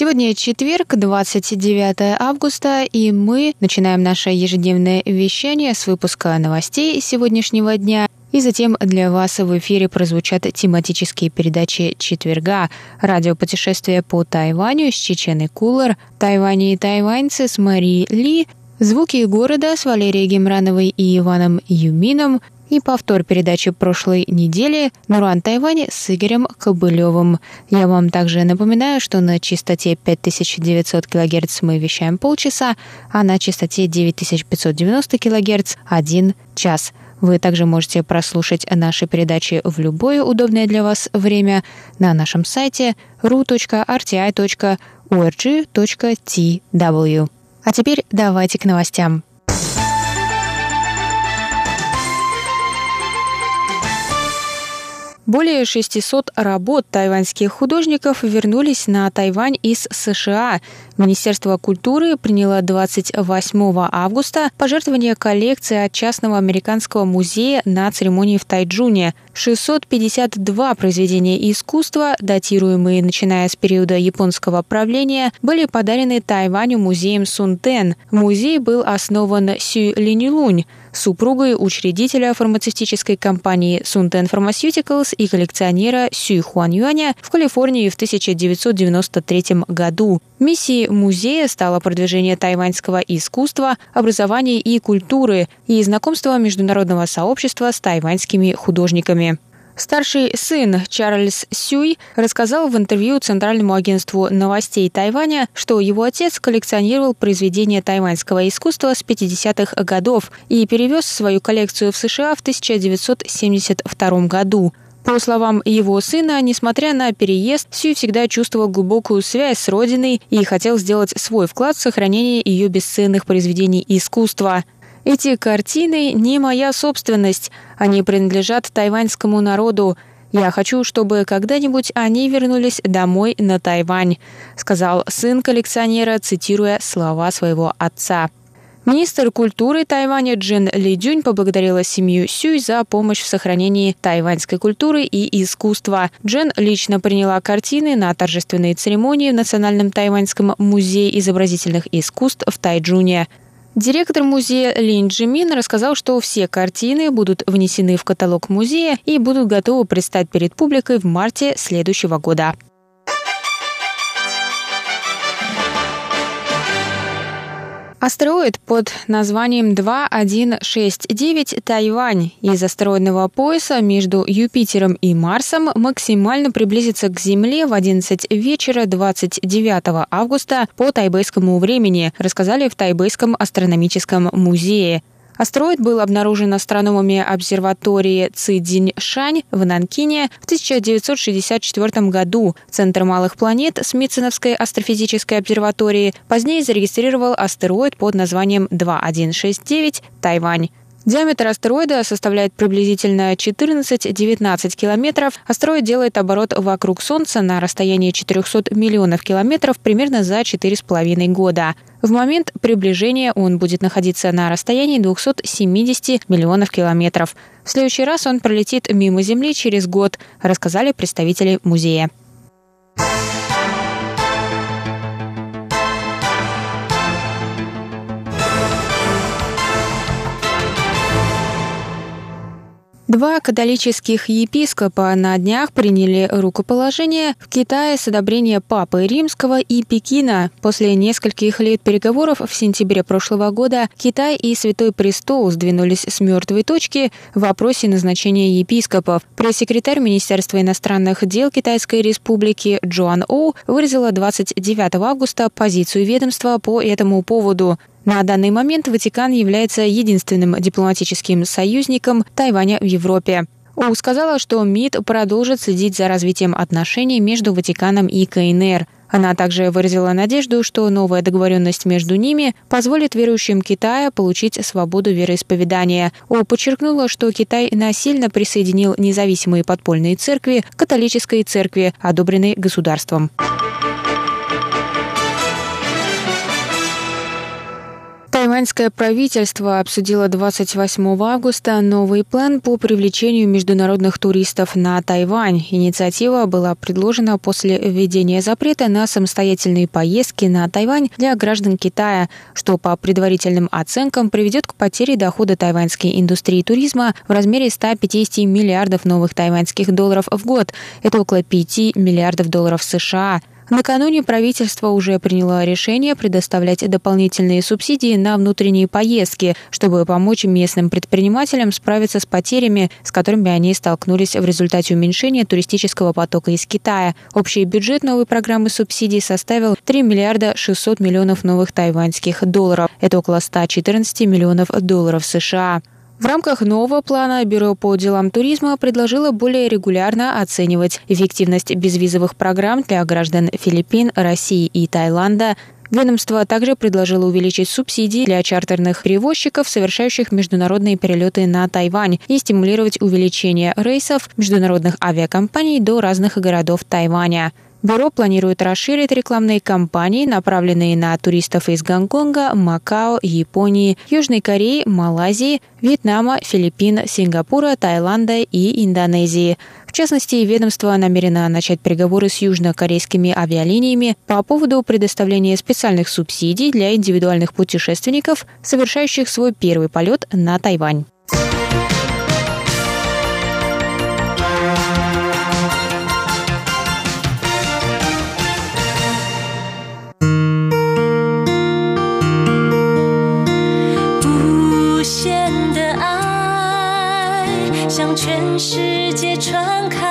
Сегодня четверг, 29 августа, и мы начинаем наше ежедневное вещание с выпуска новостей сегодняшнего дня. И затем для вас в эфире прозвучат тематические передачи четверга, радиопутешествие по Тайваню с Чеченой Кулер, Тайване и тайваньцы с Марией Ли, звуки города с Валерией Гемрановой и Иваном Юмином, и повтор передачи прошлой недели «Нуран Тайвань» с Игорем Кобылевым. Я вам также напоминаю, что на частоте 5900 кГц мы вещаем полчаса, а на частоте 9590 кГц – один час. Вы также можете прослушать наши передачи в любое удобное для вас время на нашем сайте ru.rti.org.tw. А теперь давайте к новостям. Более 600 работ тайваньских художников вернулись на Тайвань из США. Министерство культуры приняло 28 августа пожертвование коллекции от частного американского музея на церемонии в Тайджуне. 652 произведения искусства, датируемые начиная с периода японского правления, были подарены Тайваню музеем Сунтен. Музей был основан Сю Линилунь, супругой учредителя фармацевтической компании Sunten Pharmaceuticals и коллекционера Сюй Хуан Юаня в Калифорнии в 1993 году. Миссией музея стало продвижение тайваньского искусства, образования и культуры и знакомство международного сообщества с тайваньскими художниками. Старший сын Чарльз Сюй рассказал в интервью Центральному агентству новостей Тайваня, что его отец коллекционировал произведения тайваньского искусства с 50-х годов и перевез свою коллекцию в США в 1972 году. По словам его сына, несмотря на переезд, Сюй всегда чувствовал глубокую связь с родиной и хотел сделать свой вклад в сохранение ее бесценных произведений искусства – эти картины не моя собственность, они принадлежат тайваньскому народу. Я хочу, чтобы когда-нибудь они вернулись домой на Тайвань», сказал сын коллекционера, цитируя слова своего отца. Министр культуры Тайваня Джин Ли Дюнь поблагодарила семью Сюй за помощь в сохранении тайваньской культуры и искусства. Джин лично приняла картины на торжественной церемонии в Национальном тайваньском музее изобразительных искусств в Тайджуне. Директор музея Лин Джимин рассказал, что все картины будут внесены в каталог музея и будут готовы предстать перед публикой в марте следующего года. Астероид под названием 2169 Тайвань из астероидного пояса между Юпитером и Марсом максимально приблизится к Земле в 11 вечера 29 августа по тайбэйскому времени, рассказали в Тайбэйском астрономическом музее. Астероид был обнаружен астрономами обсерватории Цидинь-Шань в Нанкине в 1964 году. Центр малых планет Смитсоновской астрофизической обсерватории позднее зарегистрировал астероид под названием 2169 Тайвань. Диаметр астероида составляет приблизительно 14-19 километров. Астероид делает оборот вокруг Солнца на расстоянии 400 миллионов километров примерно за 4,5 года. В момент приближения он будет находиться на расстоянии 270 миллионов километров. В следующий раз он пролетит мимо Земли через год, рассказали представители музея. Два католических епископа на днях приняли рукоположение в Китае с одобрения Папы Римского и Пекина. После нескольких лет переговоров в сентябре прошлого года Китай и Святой Престол сдвинулись с мертвой точки в вопросе назначения епископов. Пресс-секретарь Министерства иностранных дел Китайской Республики Джоан Оу выразила 29 августа позицию ведомства по этому поводу. На данный момент Ватикан является единственным дипломатическим союзником Тайваня в Европе. Оу сказала, что МИД продолжит следить за развитием отношений между Ватиканом и КНР. Она также выразила надежду, что новая договоренность между ними позволит верующим Китая получить свободу вероисповедания. О подчеркнула, что Китай насильно присоединил независимые подпольные церкви к католической церкви, одобренной государством. Тайваньское правительство обсудило 28 августа новый план по привлечению международных туристов на Тайвань. Инициатива была предложена после введения запрета на самостоятельные поездки на Тайвань для граждан Китая, что по предварительным оценкам приведет к потере дохода тайваньской индустрии туризма в размере 150 миллиардов новых тайваньских долларов в год. Это около 5 миллиардов долларов США. Накануне правительство уже приняло решение предоставлять дополнительные субсидии на внутренние поездки, чтобы помочь местным предпринимателям справиться с потерями, с которыми они столкнулись в результате уменьшения туристического потока из Китая. Общий бюджет новой программы субсидий составил 3 миллиарда 600 миллионов новых тайваньских долларов. Это около 114 миллионов долларов США. В рамках нового плана Бюро по делам туризма предложило более регулярно оценивать эффективность безвизовых программ для граждан Филиппин, России и Таиланда, Ведомство также предложило увеличить субсидии для чартерных перевозчиков, совершающих международные перелеты на Тайвань, и стимулировать увеличение рейсов международных авиакомпаний до разных городов Тайваня. Бюро планирует расширить рекламные кампании, направленные на туристов из Гонконга, Макао, Японии, Южной Кореи, Малайзии, Вьетнама, Филиппин, Сингапура, Таиланда и Индонезии. В частности, ведомство намерено начать переговоры с южнокорейскими авиалиниями по поводу предоставления специальных субсидий для индивидуальных путешественников, совершающих свой первый полет на Тайвань. 让全世界传开，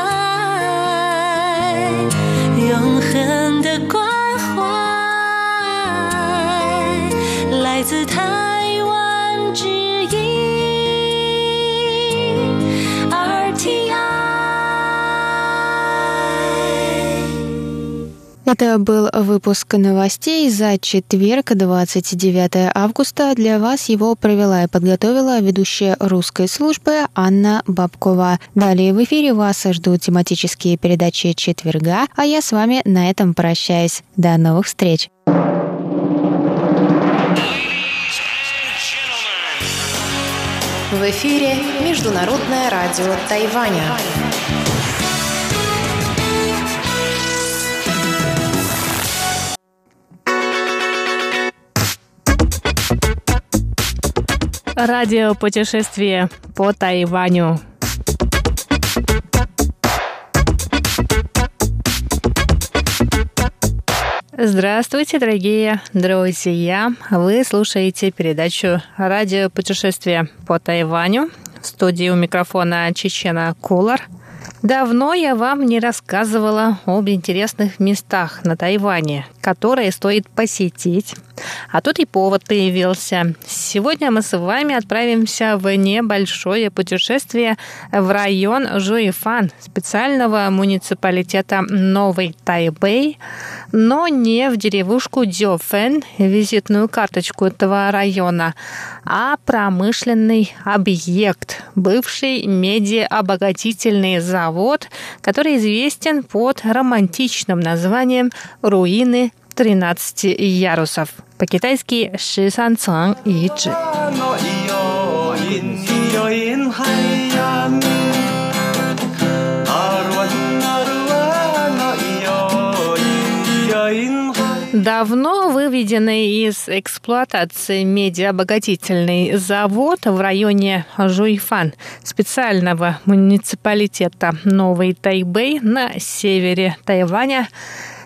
永恒的关怀，来自台湾之音，耳听。Это был выпуск новостей за четверг, 29 августа. Для вас его провела и подготовила ведущая русской службы Анна Бабкова. Далее в эфире вас ждут тематические передачи четверга, а я с вами на этом прощаюсь. До новых встреч! В эфире Международное радио Тайваня. Радио путешествие по Тайваню. Здравствуйте, дорогие друзья! Вы слушаете передачу «Радио путешествие по Тайваню». В студии у микрофона Чечена Кулар. Давно я вам не рассказывала об интересных местах на Тайване, которые стоит посетить а тут и повод появился. Сегодня мы с вами отправимся в небольшое путешествие в район Жуифан, специального муниципалитета Новый Тайбэй, но не в деревушку Дёфен, визитную карточку этого района, а промышленный объект, бывший медиаобогатительный завод, который известен под романтичным названием «Руины 13 ярусов. По-китайски «Шисан Цang и Чжи». Давно выведенный из эксплуатации медиаобогатительный завод в районе Жуйфан специального муниципалитета Новый Тайбэй на севере Тайваня.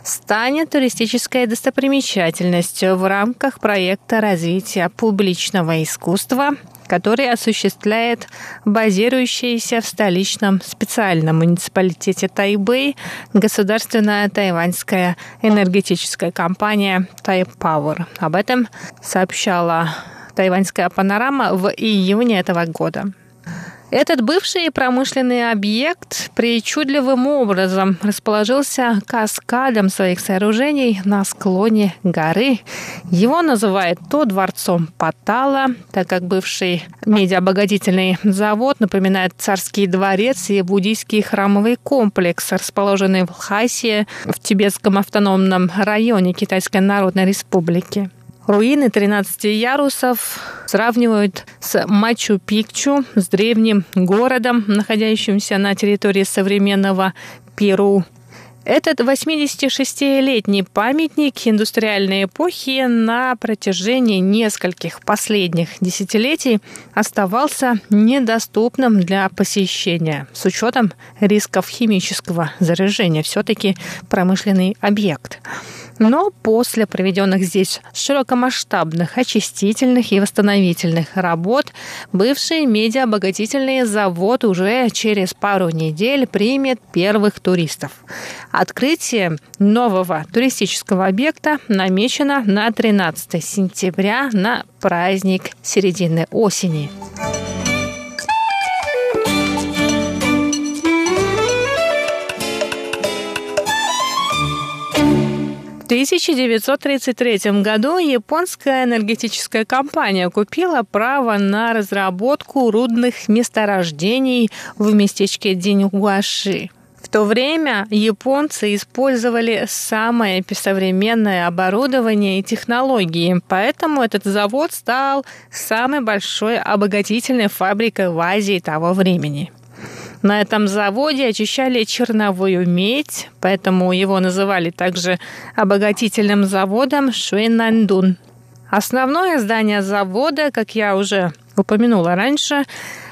Станет туристической достопримечательностью в рамках проекта развития публичного искусства, который осуществляет базирующаяся в столичном специальном муниципалитете Тайбэй государственная тайваньская энергетическая компания Тайпауэр. Об этом сообщала тайваньская панорама в июне этого года. Этот бывший промышленный объект причудливым образом расположился каскадом своих сооружений на склоне горы. Его называют то дворцом Патала, так как бывший медиабогатительный завод напоминает царский дворец и буддийский храмовый комплекс, расположенный в Лхасе в Тибетском автономном районе Китайской Народной Республики. Руины 13 ярусов сравнивают с Мачу-Пикчу, с древним городом, находящимся на территории современного Перу. Этот 86-летний памятник индустриальной эпохи на протяжении нескольких последних десятилетий оставался недоступным для посещения с учетом рисков химического заражения. Все-таки промышленный объект. Но после проведенных здесь широкомасштабных очистительных и восстановительных работ бывший медиаобогатительный завод уже через пару недель примет первых туристов. Открытие нового туристического объекта намечено на 13 сентября на праздник середины осени. 1933 году японская энергетическая компания купила право на разработку рудных месторождений в местечке Диньгуаши. В то время японцы использовали самое современное оборудование и технологии, поэтому этот завод стал самой большой обогатительной фабрикой в Азии того времени. На этом заводе очищали черновую медь, поэтому его называли также обогатительным заводом Шуэнандун. Основное здание завода, как я уже упомянула раньше,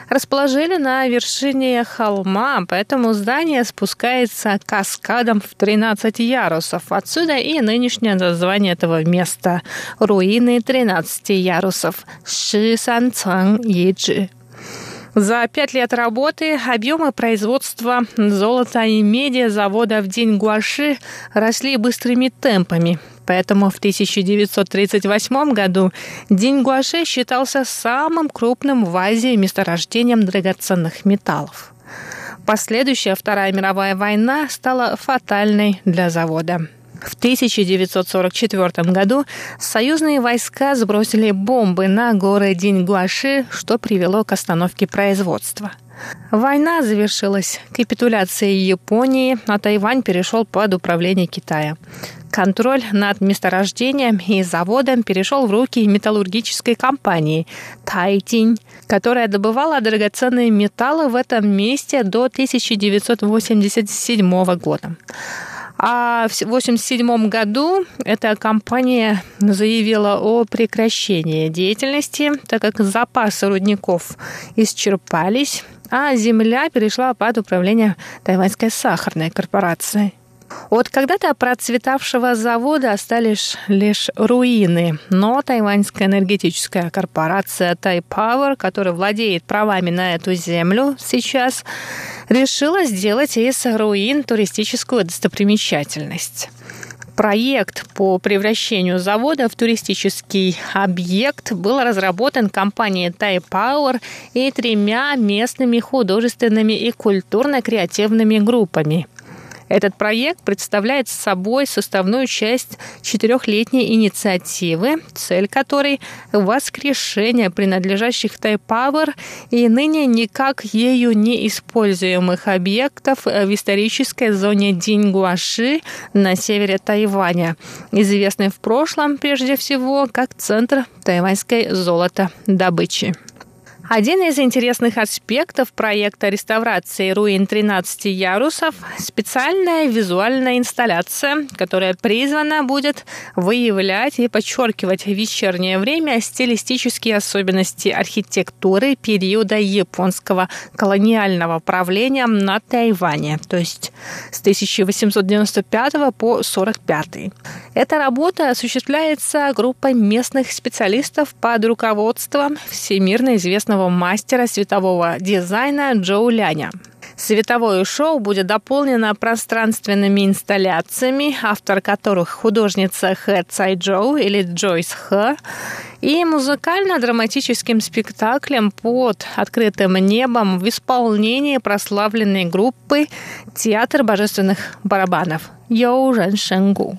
расположили на вершине холма, поэтому здание спускается каскадом в 13 ярусов. Отсюда и нынешнее название этого места – руины 13 ярусов – Ши Сан Цang Yiджи. За пять лет работы объемы производства золота и меди завода в день Гуаши росли быстрыми темпами. Поэтому в 1938 году День Гуаши считался самым крупным в Азии месторождением драгоценных металлов. Последующая Вторая мировая война стала фатальной для завода. В 1944 году союзные войска сбросили бомбы на горы Диньгуаши, что привело к остановке производства. Война завершилась капитуляцией Японии, а Тайвань перешел под управление Китая. Контроль над месторождением и заводом перешел в руки металлургической компании Тайтинь, которая добывала драгоценные металлы в этом месте до 1987 года. А в 1987 году эта компания заявила о прекращении деятельности, так как запасы рудников исчерпались, а земля перешла под управление Тайваньской сахарной корпорации. От когда-то процветавшего завода остались лишь руины, но тайваньская энергетическая корпорация Тайпауэр, которая владеет правами на эту землю сейчас, решила сделать из руин туристическую достопримечательность. Проект по превращению завода в туристический объект был разработан компанией Thai Power и тремя местными художественными и культурно-креативными группами – этот проект представляет собой составную часть четырехлетней инициативы, цель которой – воскрешение принадлежащих Тайпауэр и ныне никак ею не используемых объектов в исторической зоне Дингуаши на севере Тайваня, известной в прошлом прежде всего как центр тайваньской золотодобычи. Один из интересных аспектов проекта реставрации руин 13 ярусов – специальная визуальная инсталляция, которая призвана будет выявлять и подчеркивать в вечернее время стилистические особенности архитектуры периода японского колониального правления на Тайване, то есть с 1895 по 1945. Эта работа осуществляется группой местных специалистов под руководством всемирно известного мастера светового дизайна Джоу Ляня. Световое шоу будет дополнено пространственными инсталляциями, автор которых художница Хэ Цай Джоу или Джойс Хэ, и музыкально-драматическим спектаклем под открытым небом в исполнении прославленной группы «Театр божественных барабанов» Йоу Рен Шенгу.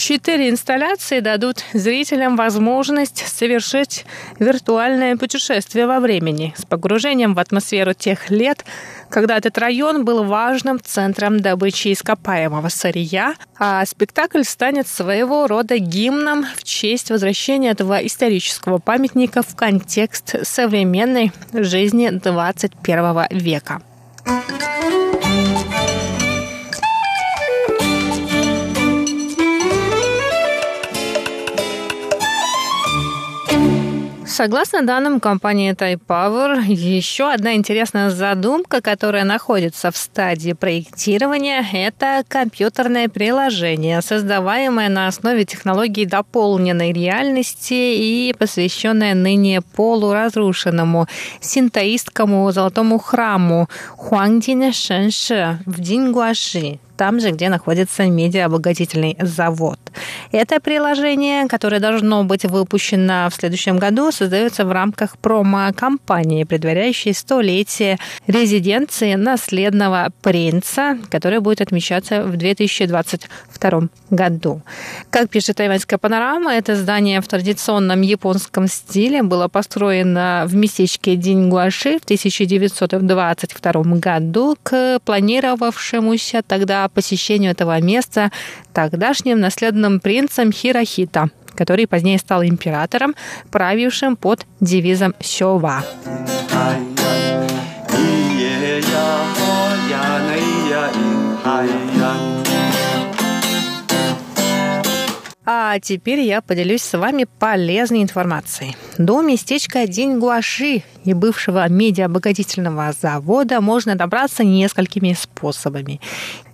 Четыре инсталляции дадут зрителям возможность совершить виртуальное путешествие во времени с погружением в атмосферу тех лет, когда этот район был важным центром добычи ископаемого сырья, а спектакль станет своего рода гимном в честь возвращения этого исторического памятника в контекст современной жизни 21 века. Согласно данным компании Power, еще одна интересная задумка, которая находится в стадии проектирования, это компьютерное приложение, создаваемое на основе технологий дополненной реальности и посвященное ныне полуразрушенному синтоистскому золотому храму Хуангдине Шэнши в Дингуаши, там же, где находится медиаобогатительный завод. Это приложение, которое должно быть выпущено в следующем году, создается в рамках промо-компании, предваряющей столетие резиденции наследного принца, которая будет отмечаться в 2022 году. Как пишет тайваньская панорама, это здание в традиционном японском стиле было построено в местечке Дингуаши в 1922 году к планировавшемуся тогда посещению этого места тогдашним наследным принцем Хирохита, который позднее стал императором, правившим под девизом Сёва. А теперь я поделюсь с вами полезной информацией. До местечка Дингуаши и бывшего медиаобогатительного завода можно добраться несколькими способами.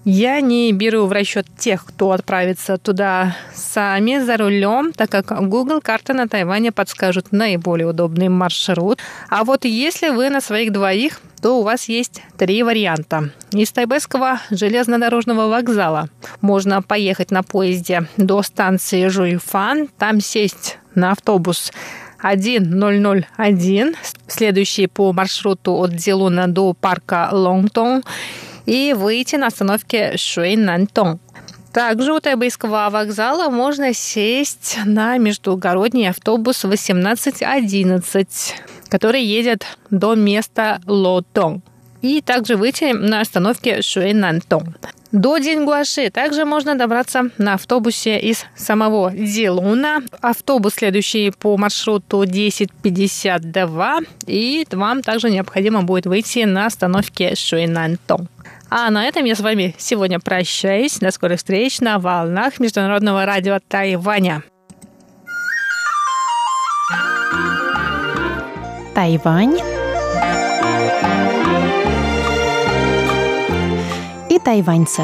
Я не беру в расчет тех, кто отправится туда сами за рулем, так как Google карта на Тайване подскажут наиболее удобный маршрут. А вот если вы на своих двоих, то у вас есть три варианта. Из Тайбэйского железнодорожного вокзала можно поехать на поезде до станции Жуйфан, там сесть на автобус 1001, следующий по маршруту от Зелуна до парка Лонгтон и выйти на остановке Шуэйнантон. Также у Тайбэйского вокзала можно сесть на междугородний автобус 1811, который едет до места Лотон. И также выйти на остановке Шуэйнантон. До Дингуаши также можно добраться на автобусе из самого Дилуна. Автобус, следующий по маршруту 1052. И вам также необходимо будет выйти на остановке Шуэнантон. А на этом я с вами сегодня прощаюсь. До скорых встреч на волнах Международного радио Тайваня. Тайвань и тайваньцы.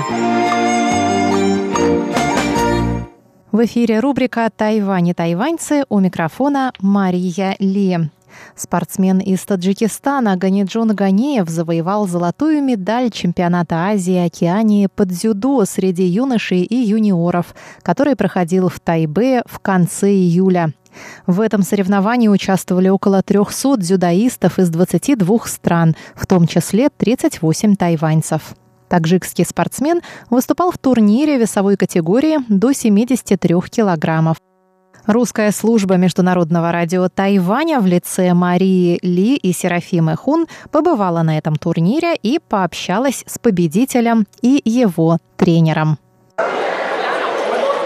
В эфире рубрика «Тайвань и тайваньцы» у микрофона Мария Ли. Спортсмен из Таджикистана Ганиджон Ганеев завоевал золотую медаль чемпионата Азии и Океании под дзюдо среди юношей и юниоров, который проходил в Тайбе в конце июля. В этом соревновании участвовали около 300 дзюдоистов из 22 стран, в том числе 38 тайваньцев. Таджикский спортсмен выступал в турнире весовой категории до 73 килограммов. Русская служба международного радио Тайваня в лице Марии Ли и Серафимы Хун побывала на этом турнире и пообщалась с победителем и его тренером.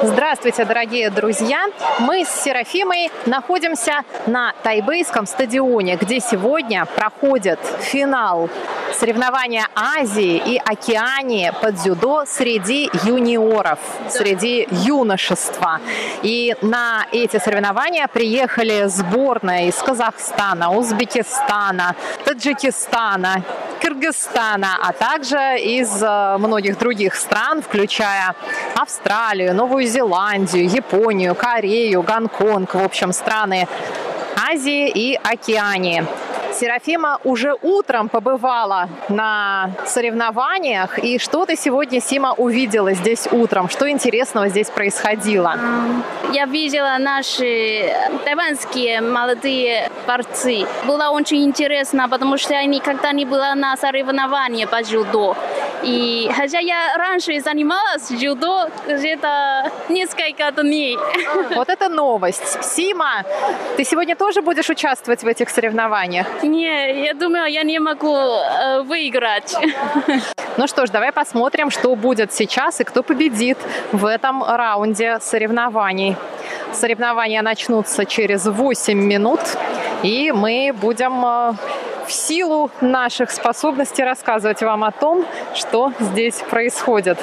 Здравствуйте, дорогие друзья! Мы с Серафимой находимся на тайбейском стадионе, где сегодня проходит финал соревнования Азии и Океании по дзюдо среди юниоров, среди юношества. И на эти соревнования приехали сборные из Казахстана, Узбекистана, Таджикистана, Кыргызстана, а также из э, многих других стран, включая Австралию, Новую Зеландию, Японию, Корею, Гонконг, в общем, страны Азии и Океании. Серафима уже утром побывала на соревнованиях. И что ты сегодня, Сима, увидела здесь утром? Что интересного здесь происходило? Я видела наши тайваньские молодые борцы. Было очень интересно, потому что я никогда не была на соревновании по дзюдо. И хотя я раньше занималась дзюдо где-то несколько дней. Вот это новость. Сима, ты сегодня тоже будешь участвовать в этих соревнованиях? Не, я думаю, я не могу э, выиграть. Ну что ж, давай посмотрим, что будет сейчас и кто победит в этом раунде соревнований. Соревнования начнутся через 8 минут, и мы будем э, в силу наших способностей рассказывать вам о том, что здесь происходит.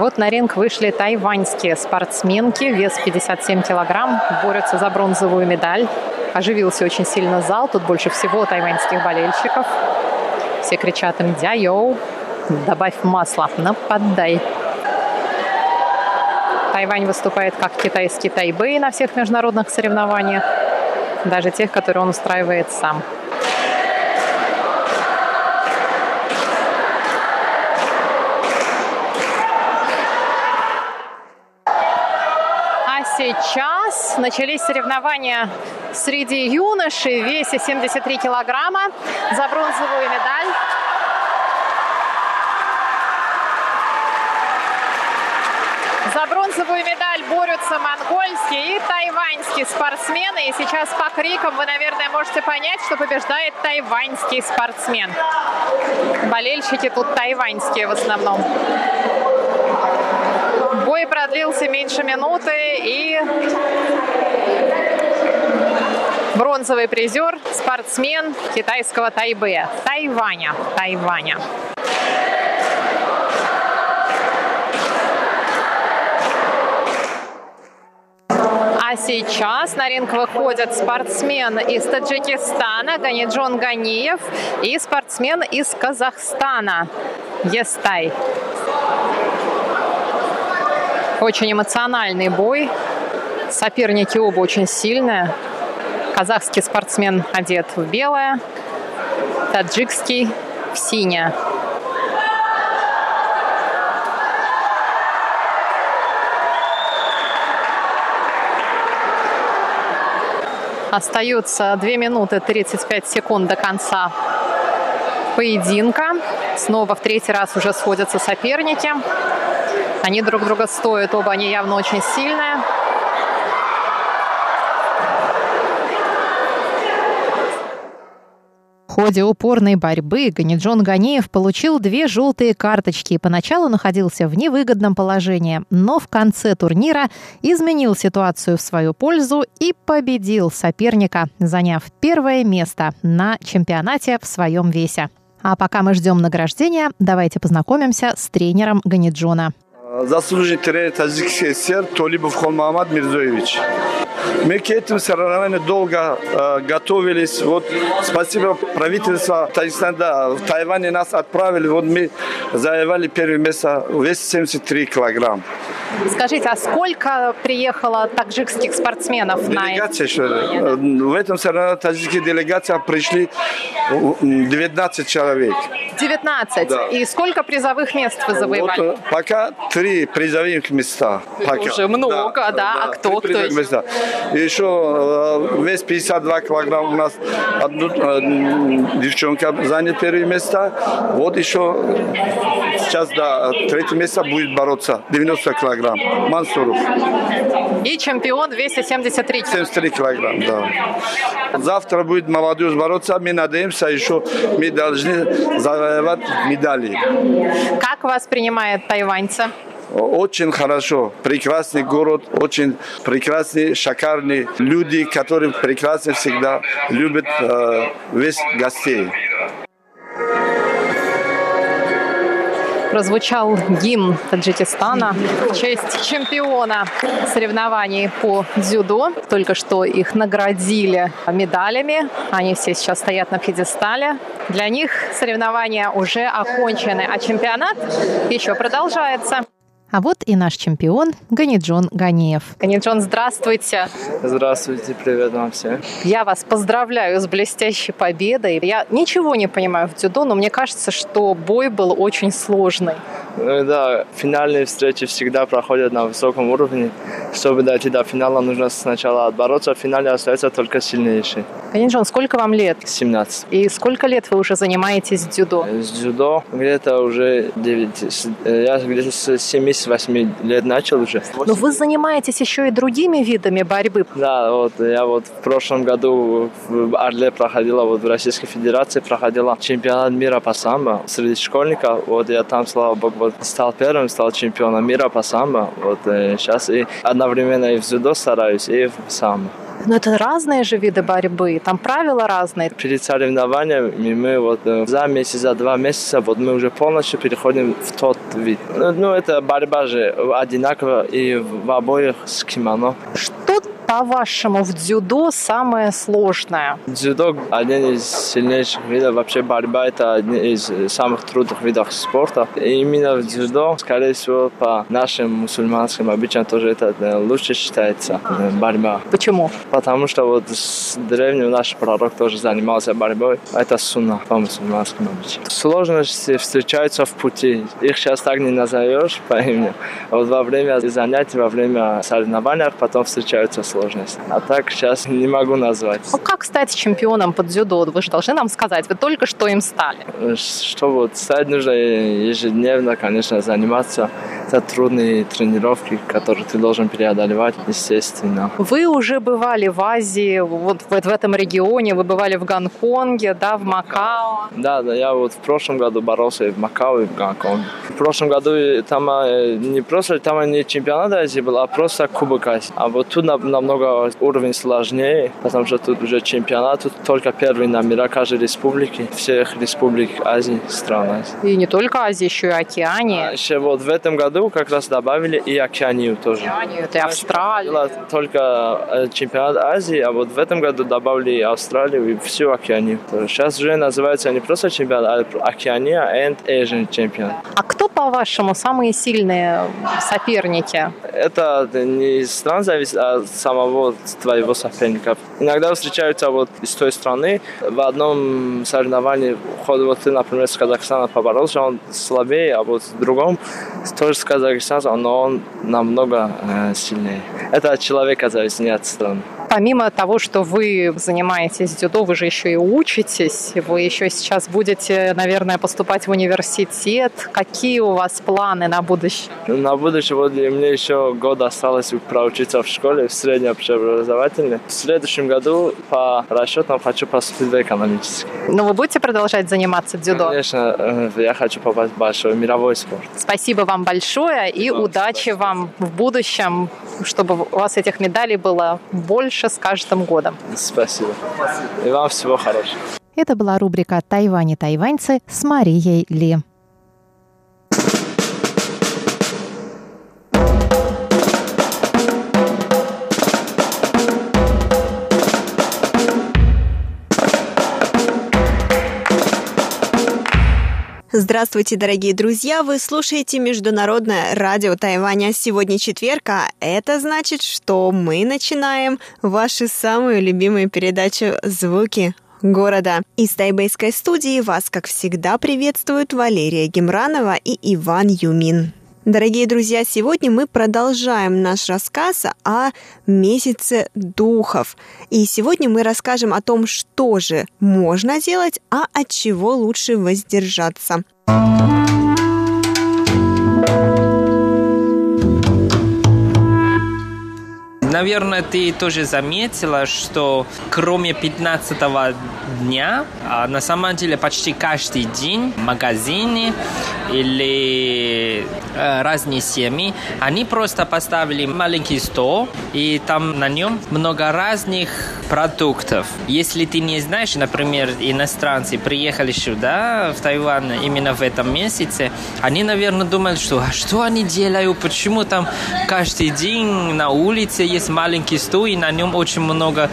Вот на ринг вышли тайваньские спортсменки, вес 57 килограмм, борются за бронзовую медаль. Оживился очень сильно зал, тут больше всего тайваньских болельщиков. Все кричат им «Дяйоу!» «Добавь масла, нападай!» Тайвань выступает как китайский Тайбэй на всех международных соревнованиях, даже тех, которые он устраивает сам. А начались соревнования среди юношей в весе 73 килограмма за бронзовую медаль. За бронзовую медаль борются монгольские и тайваньские спортсмены. И сейчас по крикам вы, наверное, можете понять, что побеждает тайваньский спортсмен. Болельщики тут тайваньские в основном. Бой продлился меньше минуты и бронзовый призер, спортсмен китайского Тайбэя, Тайваня, Тайваня. А сейчас на ринг выходят спортсмен из Таджикистана Ганиджон Ганиев и спортсмен из Казахстана Естай. Очень эмоциональный бой. Соперники оба очень сильные. Казахский спортсмен одет в белое, таджикский в синее. Остаются 2 минуты 35 секунд до конца поединка. Снова в третий раз уже сходятся соперники. Они друг друга стоят, оба они явно очень сильные. В ходе упорной борьбы Ганиджон Ганиев получил две желтые карточки и поначалу находился в невыгодном положении, но в конце турнира изменил ситуацию в свою пользу и победил соперника, заняв первое место на чемпионате в своем весе. А пока мы ждем награждения, давайте познакомимся с тренером Ганиджона. Заслуженный тренер Таджикской ССР Толибов Холмамад Мирзоевич. Мы к этим соревнованиям долго э, готовились. Вот спасибо правительству Таджикистана, да, в Тайване нас отправили. Вот мы завоевали первое место, вес 73 килограмм. Скажите, а сколько приехало таджикских спортсменов делегация, на еще, В этом соревновании таджикские делегации пришли 19 человек. 19? Да. И сколько призовых мест вы завоевали? Вот, пока три призовых места. Пока. уже много, да. да. да. А кто? кто еще? места. Еще вес 52 килограмм у нас одну девчонка занят первое место. Вот еще сейчас, да, третье место будет бороться. 90 килограмм. Мансуров. И чемпион в весе 73 килограмм. 73 килограмм, да. Завтра будет молодежь бороться. Мы надеемся еще, мы должны завоевать медали. Как вас принимают тайваньцы? Очень хорошо. Прекрасный город, очень прекрасные, шикарные люди, которые прекрасно всегда любят э, весь гостей. прозвучал гимн Таджикистана в честь чемпиона соревнований по дзюдо. Только что их наградили медалями. Они все сейчас стоят на пьедестале. Для них соревнования уже окончены, а чемпионат еще продолжается. А вот и наш чемпион Ганиджон Ганиев. Ганиджон, здравствуйте. Здравствуйте, привет вам всем. Я вас поздравляю с блестящей победой. Я ничего не понимаю в дзюдо, но мне кажется, что бой был очень сложный. Ну да, финальные встречи всегда проходят на высоком уровне. Чтобы дойти до финала, нужно сначала отбороться, в финале остается только сильнейший. Ганиджон, сколько вам лет? 17. И сколько лет вы уже занимаетесь дзюдо? С дзюдо где-то уже 9, я где-то с 7-8 лет начал уже. Но вы занимаетесь еще и другими видами борьбы. Да, вот я вот в прошлом году в Орле проходила, вот в Российской Федерации проходила чемпионат мира по самбо среди школьников. Вот я там, слава богу, вот стал первым, стал чемпионом мира по самбо. Вот э, сейчас и одновременно и в дзюдо стараюсь, и в самбо. Но это разные же виды борьбы, там правила разные. Перед соревнованиями мы вот э, за месяц, за два месяца вот мы уже полностью переходим в тот вид. Ну, ну это борьба же одинаковая и в обоих с кимоно. Что по-вашему, в дзюдо самое сложное? Дзюдо один из сильнейших видов. Вообще борьба это один из самых трудных видов спорта. И именно в дзюдо, скорее всего, по нашим мусульманским обычаям тоже это э, лучше считается э, борьба. Почему? Потому что вот с древнего наш пророк тоже занимался борьбой. Это сунна по мусульманским обычаям. Сложности встречаются в пути. Их сейчас так не назовешь по имени. Вот во время занятий, во время соревнований потом встречаются сложности сложность. А так сейчас не могу назвать. Ну как стать чемпионом по дзюдо? Вы же должны нам сказать. Вы только что им стали. Что вот стать нужно ежедневно, конечно, заниматься. Это трудные тренировки, которые ты должен преодолевать, естественно. Вы уже бывали в Азии, вот в, в этом регионе, вы бывали в Гонконге, да, в Макао. Да, да, я вот в прошлом году боролся и в Макао, и в Гонконге. В прошлом году там э, не просто там не чемпионат Азии был, а просто Кубок Азии. А вот тут намного уровень сложнее, потому что тут уже чемпионат, тут только первый номера каждой республики, всех республик Азии, стран Азии. И не только Азии, еще и Океания. А еще вот в этом году как раз добавили и Океанию тоже. Океанию, это и Австралия. Была только э, чемпионат Азии, а вот в этом году добавили Австралию и всю Океанию. Сейчас уже называется не просто чемпионат, а Океания and Asian Champion. А кто, по-вашему, самые сильные соперники? Это не стран зависит, а самого твоего соперника. Иногда встречаются вот из той страны. В одном соревновании, вот ты, например, с Казахстана поборолся, он слабее, а вот в другом тоже с Казахстана, но он намного э, сильнее. Это от человека зависит, не от страны. Помимо того, что вы занимаетесь дзюдо, вы же еще и учитесь. Вы еще сейчас будете, наверное, поступать в университет. Какие у вас планы на будущее? На будущее вот мне еще год осталось проучиться в школе, в среднем общеобразовательной. В следующем году по расчетам хочу поступить в экономический. Но вы будете продолжать заниматься дзюдо? Конечно, э, я хочу попасть в большой мировой спорт. Спасибо вам большое и вам удачи спасибо. вам в будущем, чтобы у вас этих медалей было больше больше с каждым годом. Спасибо. И вам всего хорошего. Это была рубрика «Тайвань и тайваньцы» с Марией Ли. Здравствуйте, дорогие друзья! Вы слушаете Международное радио Тайваня. Сегодня четверг, а это значит, что мы начинаем вашу самую любимую передачу «Звуки города. Из тайбэйской студии вас, как всегда, приветствуют Валерия Гемранова и Иван Юмин. Дорогие друзья, сегодня мы продолжаем наш рассказ о месяце духов. И сегодня мы расскажем о том, что же можно делать, а от чего лучше воздержаться. Наверное, ты тоже заметила, что кроме 15 дня, а на самом деле почти каждый день в магазине или э, разные семьи, они просто поставили маленький стол, и там на нем много разных продуктов. Если ты не знаешь, например, иностранцы приехали сюда, в Тайвань, именно в этом месяце, они, наверное, думают, что а что они делают, почему там каждый день на улице есть маленький стол, и на нем очень много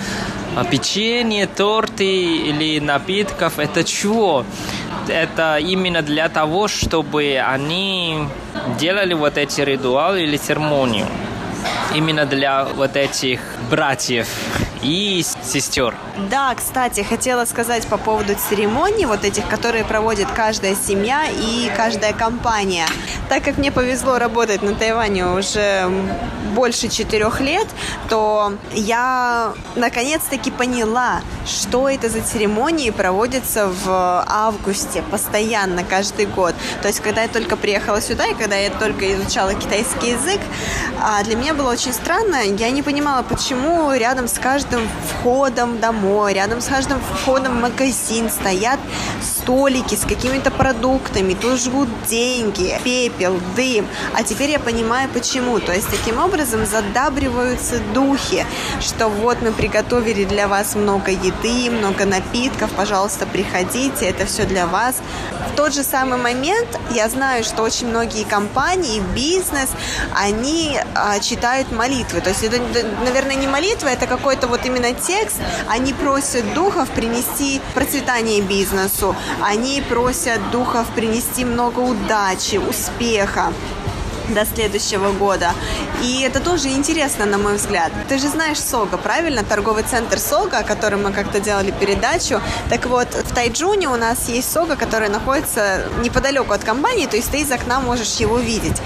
печенья, торты или напитков. Это чего? это именно для того, чтобы они делали вот эти ритуалы или церемонию. Именно для вот этих братьев и сестер. Да, кстати, хотела сказать по поводу церемоний, вот этих, которые проводит каждая семья и каждая компания. Так как мне повезло работать на Тайване уже больше четырех лет, то я наконец-таки поняла, что это за церемонии проводятся в августе постоянно, каждый год. То есть, когда я только приехала сюда и когда я только изучала китайский язык, а, для меня было очень странно. Я не понимала, почему рядом с каждым входом домой, рядом с каждым входом в магазин стоят столики с какими-то продуктами, тут жгут деньги, пепел, дым. А теперь я понимаю, почему. То есть, таким образом задабриваются духи, что вот мы приготовили для вас много еды, много напитков, пожалуйста, приходите, это все для вас. В тот же самый момент я знаю, что очень многие компании, бизнес, они а, читают молитвы. То есть это, наверное, не молитва, это какой-то вот именно текст. Они просят духов принести процветание бизнесу. Они просят духов принести много удачи, успеха до следующего года. И это тоже интересно, на мой взгляд. Ты же знаешь Сога, правильно? Торговый центр Сога, о котором мы как-то делали передачу. Так вот, в Тайджуне у нас есть Сога, который находится неподалеку от компании, то есть ты из окна можешь его видеть.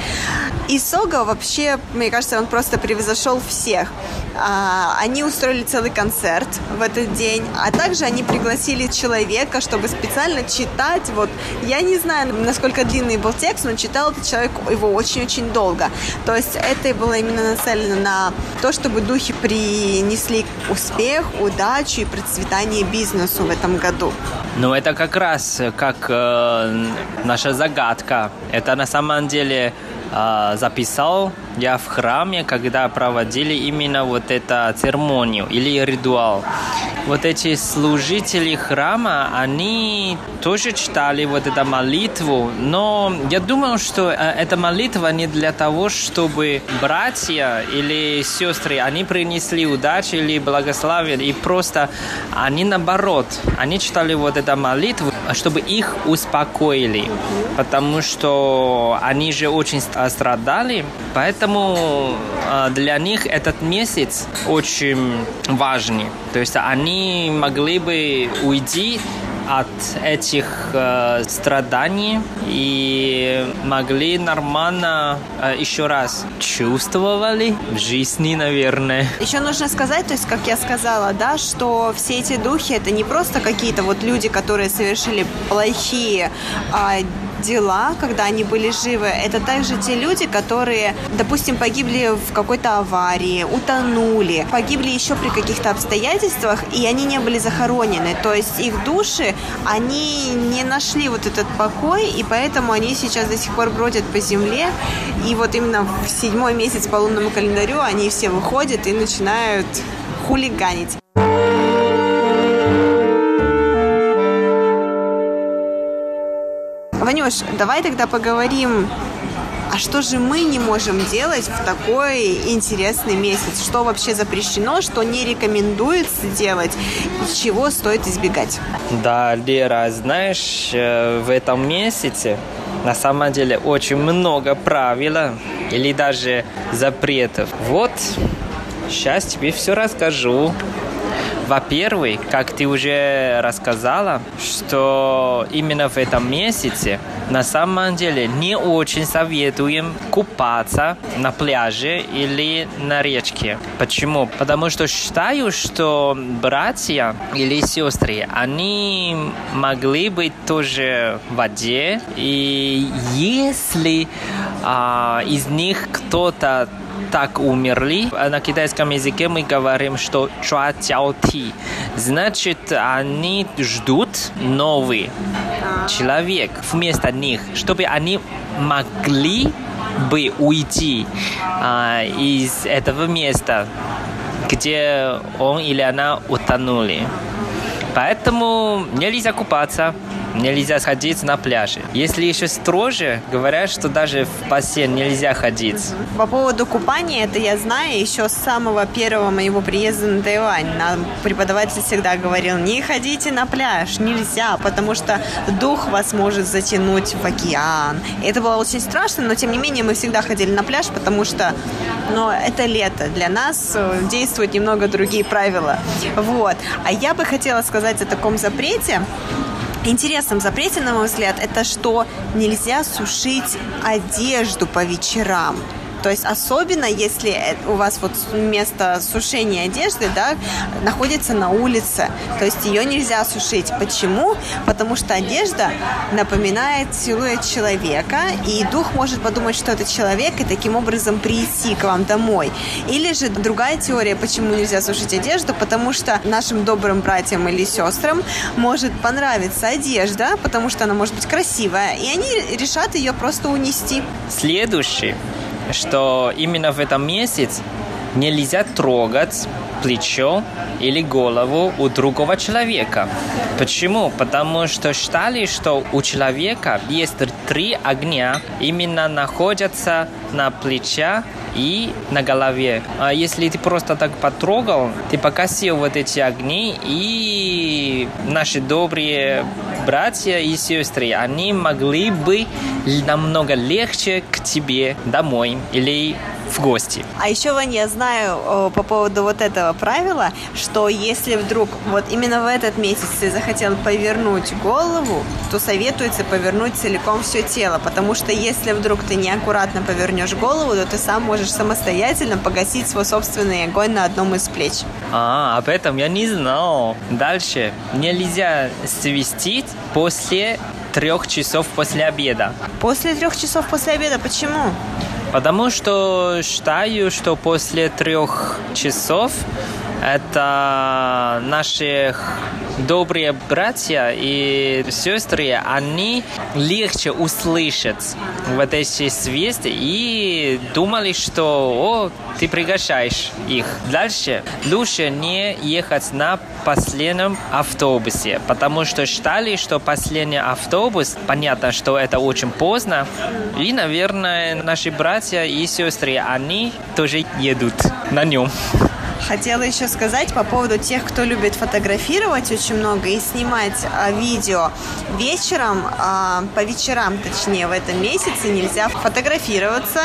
И Сога вообще, мне кажется, он просто превзошел всех. А, они устроили целый концерт в этот день, а также они пригласили человека, чтобы специально читать. Вот я не знаю, насколько длинный был текст, но читал этот человек его очень-очень долго. То есть это было именно нацелено на то, чтобы духи принесли успех, удачу и процветание бизнесу в этом году. Ну, это как раз как э, наша загадка. Это на самом деле э, записал я в храме, когда проводили именно вот эту церемонию или ритуал. Вот эти служители храма, они тоже читали вот эту молитву, но я думаю, что э, эта молитва не для того, чтобы братья или сестры, они принесли удачу или благословие, и просто они наоборот, они читали вот эту молитву, чтобы их успокоили, потому что они же очень страдали, поэтому э, для них этот месяц очень важный. То есть они могли бы уйти от этих э, страданий и могли нормально э, еще раз чувствовали в жизни, наверное. Еще нужно сказать, то есть, как я сказала, да, что все эти духи это не просто какие-то вот люди, которые совершили плохие э, дела, когда они были живы, это также те люди, которые, допустим, погибли в какой-то аварии, утонули, погибли еще при каких-то обстоятельствах, и они не были захоронены. То есть их души, они не нашли вот этот покой, и поэтому они сейчас до сих пор бродят по земле. И вот именно в седьмой месяц по лунному календарю они все выходят и начинают хулиганить. Ванюш, давай тогда поговорим а что же мы не можем делать в такой интересный месяц? Что вообще запрещено, что не рекомендуется делать, чего стоит избегать? Да, Лера, знаешь, э, в этом месяце на самом деле очень много правил или даже запретов. Вот, сейчас тебе все расскажу. Во-первых, как ты уже рассказала, что именно в этом месяце на самом деле не очень советуем купаться на пляже или на речке. Почему? Потому что считаю, что братья или сестры, они могли быть тоже в воде, и если а, из них кто-то так умерли. На китайском языке мы говорим, что чуа тяо ти. Значит, они ждут новый человек вместо них, чтобы они могли бы уйти а, из этого места, где он или она утонули. Поэтому нельзя купаться нельзя ходить на пляже. Если еще строже, говорят, что даже в бассейн нельзя ходить. По поводу купания, это я знаю еще с самого первого моего приезда на Тайвань. Нам преподаватель всегда говорил, не ходите на пляж, нельзя, потому что дух вас может затянуть в океан. Это было очень страшно, но тем не менее мы всегда ходили на пляж, потому что ну, это лето. Для нас э, действуют немного другие правила. Вот. А я бы хотела сказать о таком запрете, интересном запрете, на мой взгляд, это что нельзя сушить одежду по вечерам. То есть особенно, если у вас вот место сушения одежды, да, находится на улице, то есть ее нельзя сушить. Почему? Потому что одежда напоминает силуэт человека, и дух может подумать, что это человек, и таким образом прийти к вам домой. Или же другая теория, почему нельзя сушить одежду, потому что нашим добрым братьям или сестрам может понравиться одежда, потому что она может быть красивая, и они решат ее просто унести. Следующий что именно в этом месяц нельзя трогать плечо или голову у другого человека. Почему? Потому что считали, что у человека есть три огня, именно находятся на плече и на голове. А если ты просто так потрогал, ты покосил вот эти огни, и наши добрые братья и сестры, они могли бы намного легче к тебе домой или в гости. А еще, Ваня, я знаю о, по поводу вот этого правила, что если вдруг вот именно в этот месяц ты захотел повернуть голову, то советуется повернуть целиком все тело, потому что если вдруг ты неаккуратно повернешь голову, то ты сам можешь самостоятельно погасить свой собственный огонь на одном из плеч. А, об этом я не знал. Дальше. Нельзя свистить после трех часов после обеда. После трех часов после обеда? Почему? Потому что считаю, что после трех часов это наши добрые братья и сестры, они легче услышат вот эти свисты и думали, что о, ты приглашаешь их. Дальше лучше не ехать на последнем автобусе, потому что считали, что последний автобус, понятно, что это очень поздно, и, наверное, наши братья и сестры, они тоже едут на нем. Хотела еще сказать по поводу тех, кто любит фотографировать очень много и снимать а, видео. Вечером, а, по вечерам, точнее, в этом месяце нельзя фотографироваться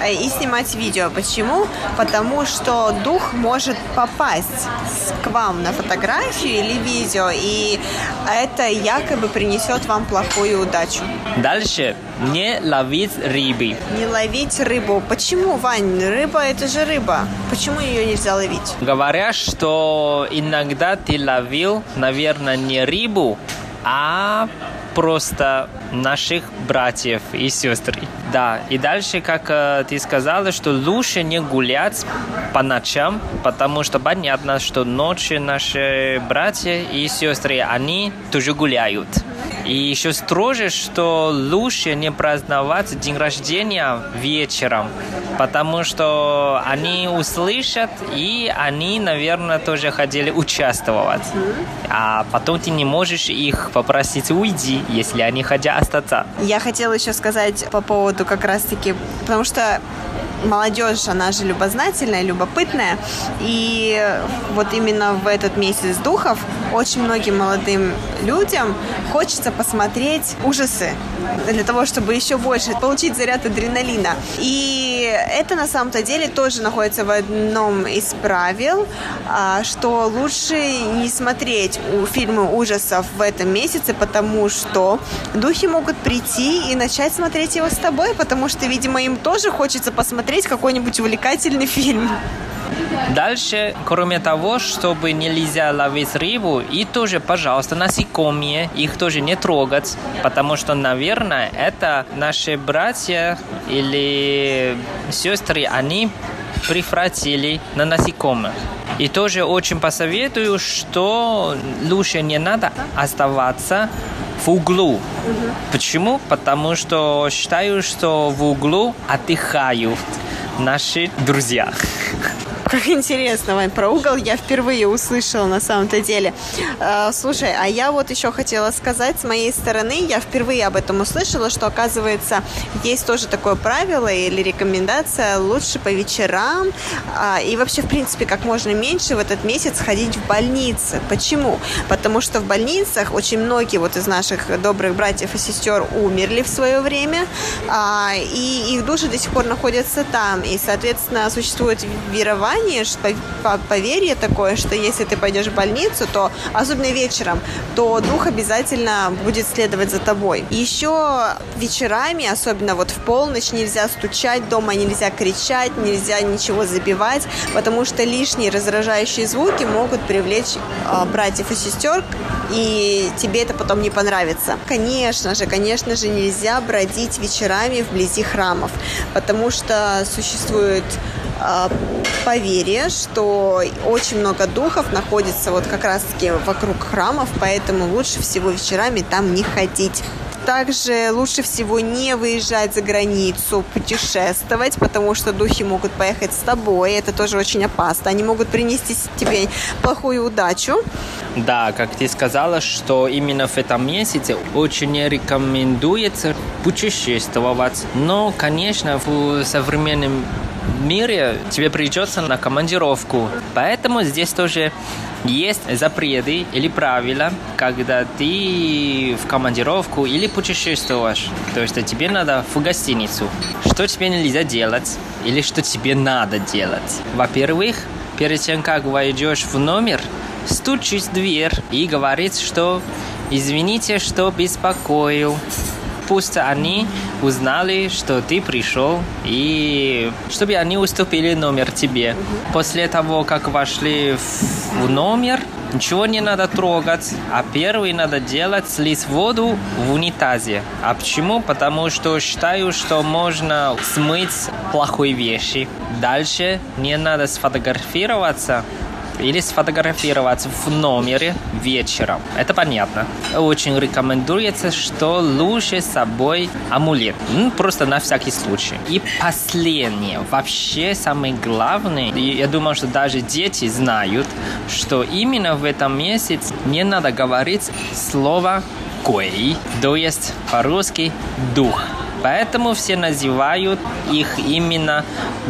а, и снимать видео. Почему? Потому что дух может попасть к вам на фотографию или видео, и это якобы принесет вам плохую удачу. Дальше не ловить рыбы. Не ловить рыбу. Почему, Вань? Рыба это же рыба. Почему ее нельзя ловить? Говорят, что иногда ты ловил, наверное, не рыбу, а просто наших братьев и сестр. Да, и дальше, как э, ты сказала, что лучше не гулять по ночам, потому что понятно, что ночью наши братья и сестры, они тоже гуляют. И еще строже, что лучше не праздновать день рождения вечером, потому что они услышат, и они, наверное, тоже хотели участвовать. А потом ты не можешь их попросить уйди, если они хотят остаться. Я хотела еще сказать по поводу как раз-таки, потому что молодежь, она же любознательная, любопытная. И вот именно в этот месяц духов очень многим молодым людям хочется посмотреть ужасы для того, чтобы еще больше получить заряд адреналина. И это на самом-то деле тоже находится в одном из правил, а, что лучше не смотреть фильмы ужасов в этом месяце, потому что духи могут прийти и начать смотреть его с тобой, потому что, видимо, им тоже хочется посмотреть какой-нибудь увлекательный фильм. Дальше, кроме того, чтобы нельзя ловить рыбу, и тоже, пожалуйста, насекомые, их тоже не трогать, потому что, наверное, это наши братья или сестры, они превратили на насекомых. И тоже очень посоветую, что лучше не надо оставаться в углу. Почему? Потому что считаю, что в углу отдыхают наши друзья. Как интересно, Вань, про угол я впервые услышала на самом-то деле. Э, слушай, а я вот еще хотела сказать с моей стороны, я впервые об этом услышала, что оказывается есть тоже такое правило или рекомендация лучше по вечерам а, и вообще в принципе как можно меньше в этот месяц ходить в больницы. Почему? Потому что в больницах очень многие вот из наших добрых братьев и сестер умерли в свое время, а, и их души до сих пор находятся там, и соответственно существует верование, поверье такое, что если ты пойдешь в больницу, то особенно вечером, то дух обязательно будет следовать за тобой. Еще вечерами, особенно вот в полночь, нельзя стучать дома, нельзя кричать, нельзя ничего забивать, потому что лишние раздражающие звуки могут привлечь э, братьев и сестер, и тебе это потом не понравится. Конечно же, конечно же, нельзя бродить вечерами вблизи храмов, потому что существует поверье, что очень много духов находится вот как раз-таки вокруг храмов, поэтому лучше всего вечерами там не ходить. Также лучше всего не выезжать за границу, путешествовать, потому что духи могут поехать с тобой. Это тоже очень опасно. Они могут принести тебе плохую удачу. Да, как ты сказала, что именно в этом месяце очень рекомендуется путешествовать. Но, конечно, в современном мире тебе придется на командировку. Поэтому здесь тоже есть запреты или правила, когда ты в командировку или путешествуешь. То есть тебе надо в гостиницу. Что тебе нельзя делать или что тебе надо делать? Во-первых, перед тем, как войдешь в номер, стучись в дверь и говорит, что извините, что беспокоил пусть они узнали, что ты пришел, и чтобы они уступили номер тебе. После того, как вошли в номер, Ничего не надо трогать, а первый надо делать слить воду в унитазе. А почему? Потому что считаю, что можно смыть плохой вещи. Дальше не надо сфотографироваться или сфотографироваться в номере вечером. Это понятно. Очень рекомендуется, что лучше с собой амулет. Ну, просто на всякий случай. И последнее, вообще самое главное, я думаю, что даже дети знают, что именно в этом месяце не надо говорить слово «кой», то есть по-русски «дух». Поэтому все называют их именно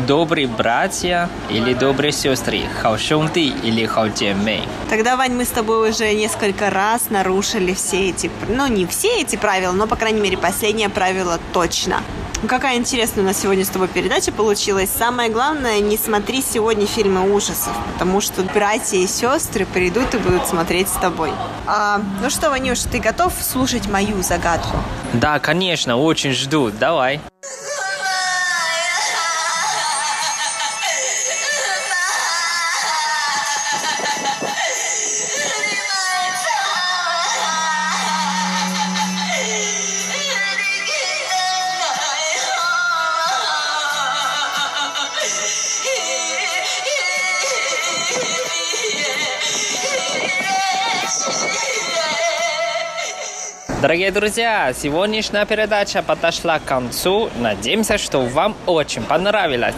добрые братья или добрые сестры, хаошунты или хаотемей. Тогда, Вань, мы с тобой уже несколько раз нарушили все эти, ну не все эти правила, но, по крайней мере, последнее правило точно. Какая интересная у нас сегодня с тобой передача получилась. Самое главное, не смотри сегодня фильмы ужасов, потому что братья и сестры придут и будут смотреть с тобой. А, ну что, Ванюш, ты готов слушать мою загадку? Да, конечно, очень жду. Давай. Дорогие друзья, сегодняшняя передача подошла к концу. Надеемся, что вам очень понравилось.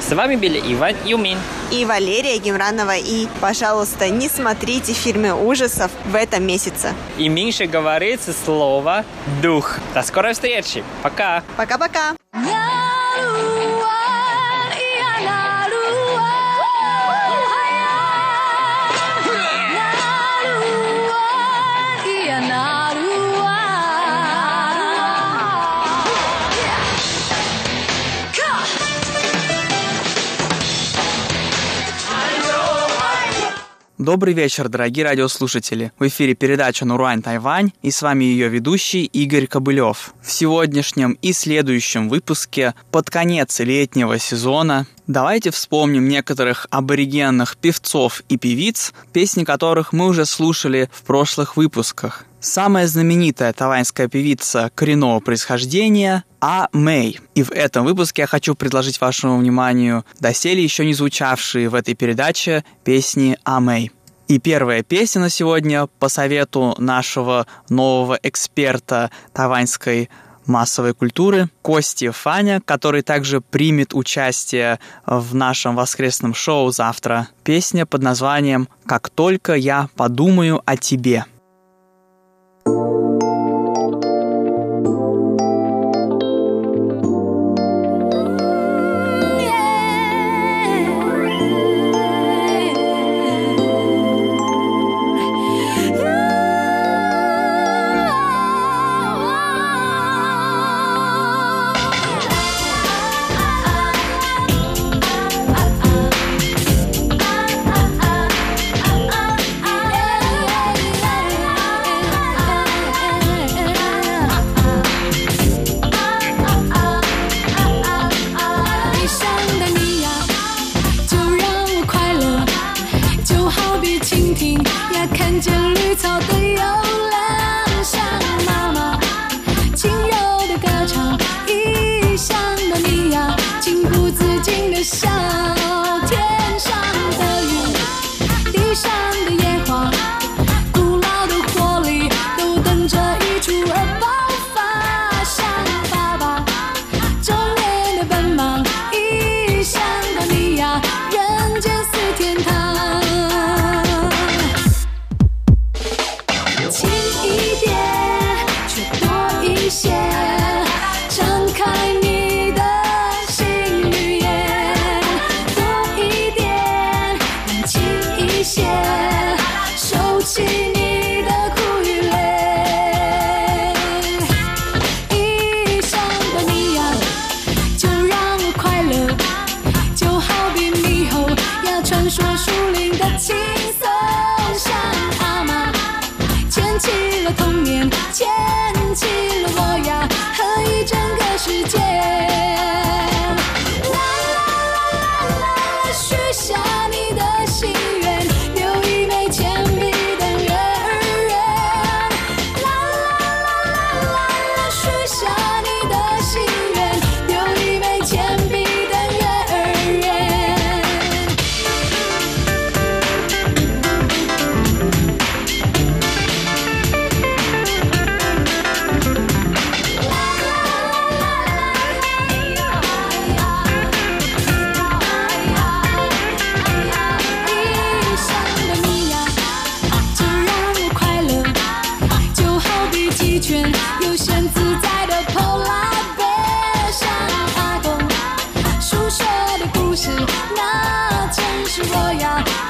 С вами были Иван Юмин и Валерия Гемранова. И, пожалуйста, не смотрите фильмы ужасов в этом месяце. И меньше говорится слово «дух». До скорой встречи. Пока. Пока-пока. Добрый вечер, дорогие радиослушатели. В эфире передача «Нуруань Тайвань» и с вами ее ведущий Игорь Кобылев. В сегодняшнем и следующем выпуске под конец летнего сезона давайте вспомним некоторых аборигенных певцов и певиц, песни которых мы уже слушали в прошлых выпусках. Самая знаменитая тайваньская певица коренного происхождения А. Мэй. И в этом выпуске я хочу предложить вашему вниманию доселе еще не звучавшие в этой передаче песни А. Мэй. И первая песня на сегодня по совету нашего нового эксперта тайваньской массовой культуры, Кости Фаня, который также примет участие в нашем воскресном шоу завтра. Песня под названием «Как только я подумаю о тебе».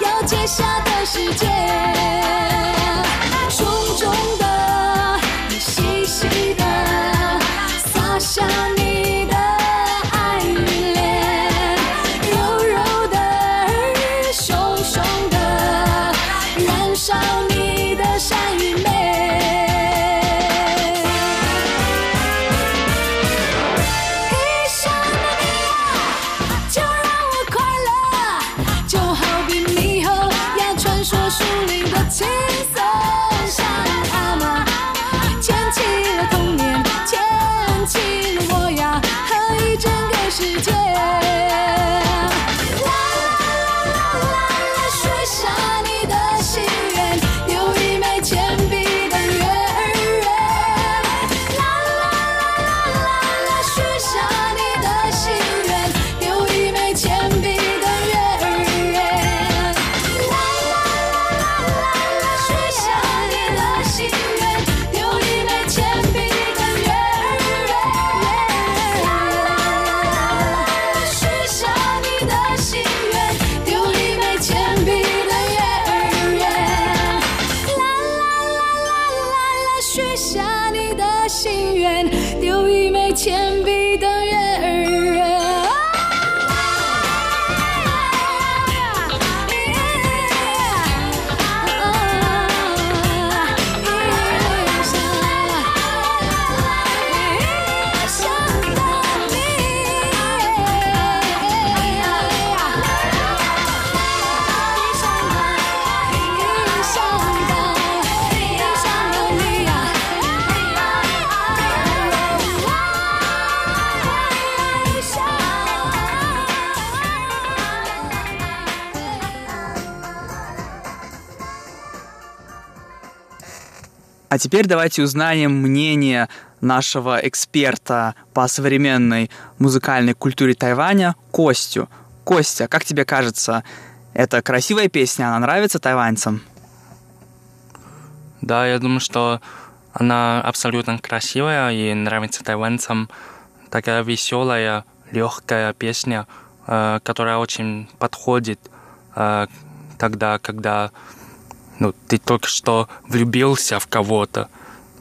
要揭晓的世界。重重的，细细的，洒下你。А теперь давайте узнаем мнение нашего эксперта по современной музыкальной культуре Тайваня Костю. Костя, как тебе кажется, это красивая песня, она нравится тайваньцам? Да, я думаю, что она абсолютно красивая и нравится тайваньцам. Такая веселая, легкая песня, э, которая очень подходит э, тогда, когда ну, ты только что влюбился в кого-то,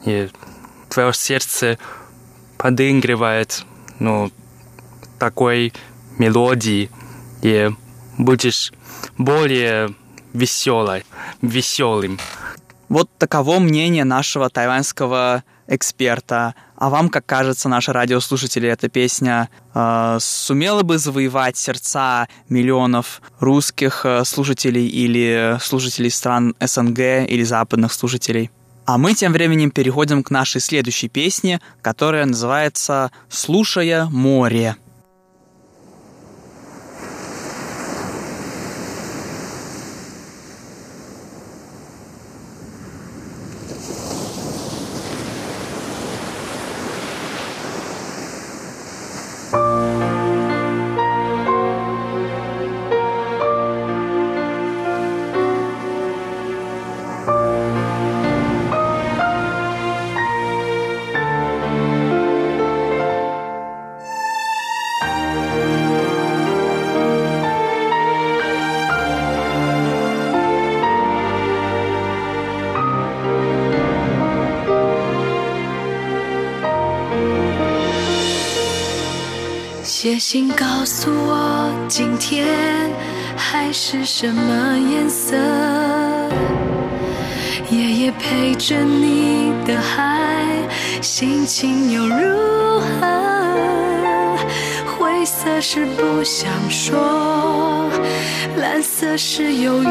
и твое сердце подыгрывает ну, такой мелодии, и будешь более веселой, веселым. Вот таково мнение нашего тайваньского эксперта. А вам, как кажется, наши радиослушатели, эта песня э, сумела бы завоевать сердца миллионов русских э, слушателей или слушателей стран СНГ или западных слушателей? А мы тем временем переходим к нашей следующей песне, которая называется «Слушая море». 请告诉我，今天海是什么颜色？夜夜陪着你的海，心情又如何？灰色是不想说，蓝色是忧郁，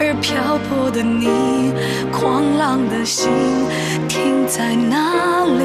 而漂泊的你，狂浪的心停在哪里？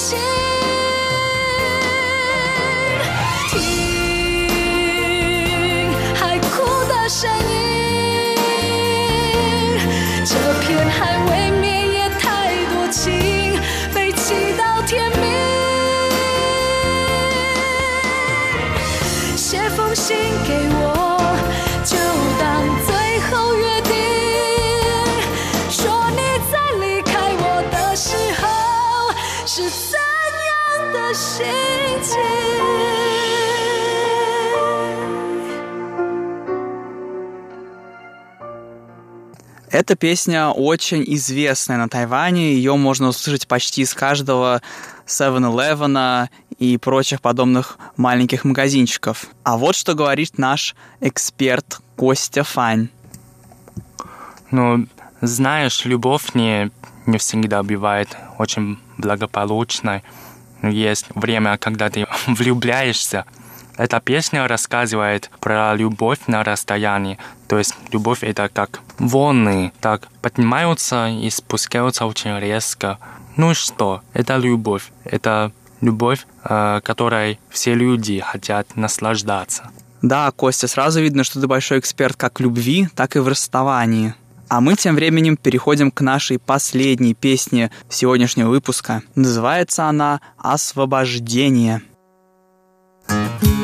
心。听海哭的声音这片海未 Эта песня очень известная на Тайване, ее можно услышать почти из каждого 7-Eleven и прочих подобных маленьких магазинчиков. А вот что говорит наш эксперт Костя Фань. Ну, знаешь, любовь не, не всегда бывает очень благополучной. Есть время, когда ты влюбляешься, эта песня рассказывает про любовь на расстоянии. То есть любовь это как волны, так поднимаются и спускаются очень резко. Ну что? Это любовь. Это любовь, э, которой все люди хотят наслаждаться. Да, Костя, сразу видно, что ты большой эксперт как в любви, так и в расставании. А мы тем временем переходим к нашей последней песне сегодняшнего выпуска. Называется она «Освобождение». thank you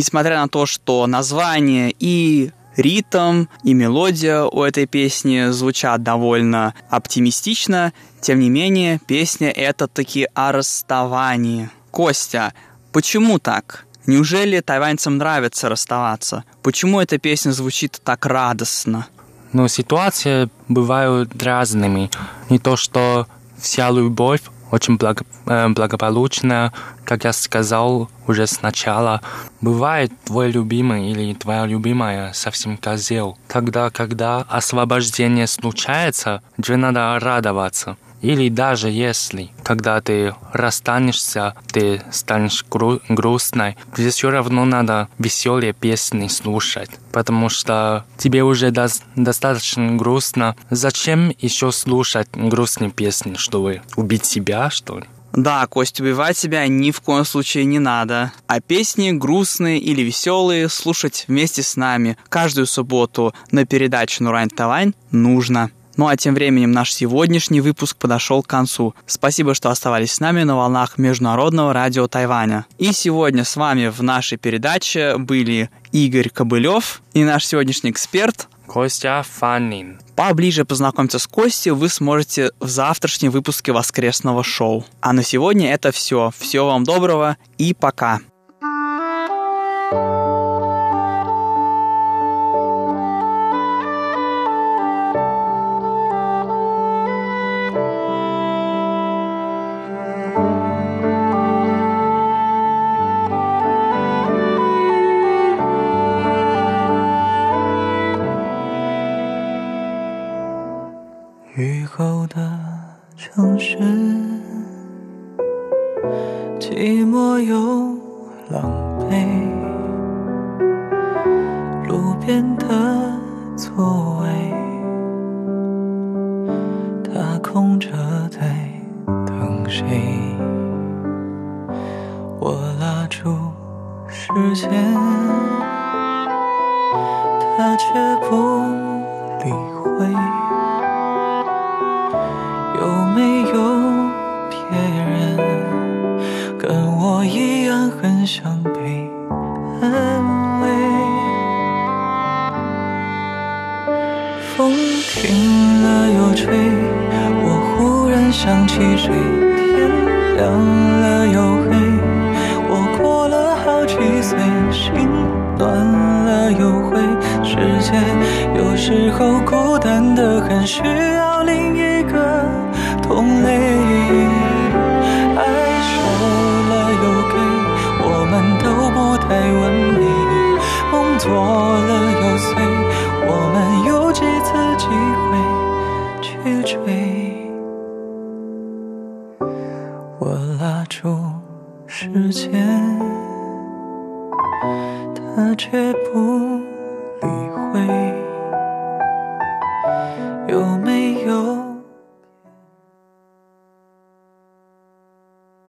Несмотря на то, что название и ритм, и мелодия у этой песни звучат довольно оптимистично, тем не менее, песня это таки о расставании. Костя, почему так? Неужели тайваньцам нравится расставаться? Почему эта песня звучит так радостно? Но ситуации бывают разными. Не то, что вся любовь очень благо, э, благополучная, как я сказал уже сначала. Бывает твой любимый или твоя любимая совсем козел. Тогда, когда освобождение случается, тебе надо радоваться. Или даже если, когда ты расстанешься, ты станешь гру- грустной, тебе все равно надо веселые песни слушать, потому что тебе уже до- достаточно грустно. Зачем еще слушать грустные песни, чтобы убить себя, что ли? Да, Кость, убивать себя ни в коем случае не надо. А песни грустные или веселые слушать вместе с нами каждую субботу на передаче Нурайн Тавань нужно. Ну а тем временем наш сегодняшний выпуск подошел к концу. Спасибо, что оставались с нами на волнах Международного радио Тайваня. И сегодня с вами в нашей передаче были Игорь Кобылев и наш сегодняшний эксперт Костя Фанин. Поближе познакомиться с Костей вы сможете в завтрашнем выпуске воскресного шоу. А на сегодня это все. Всего вам доброго и пока. “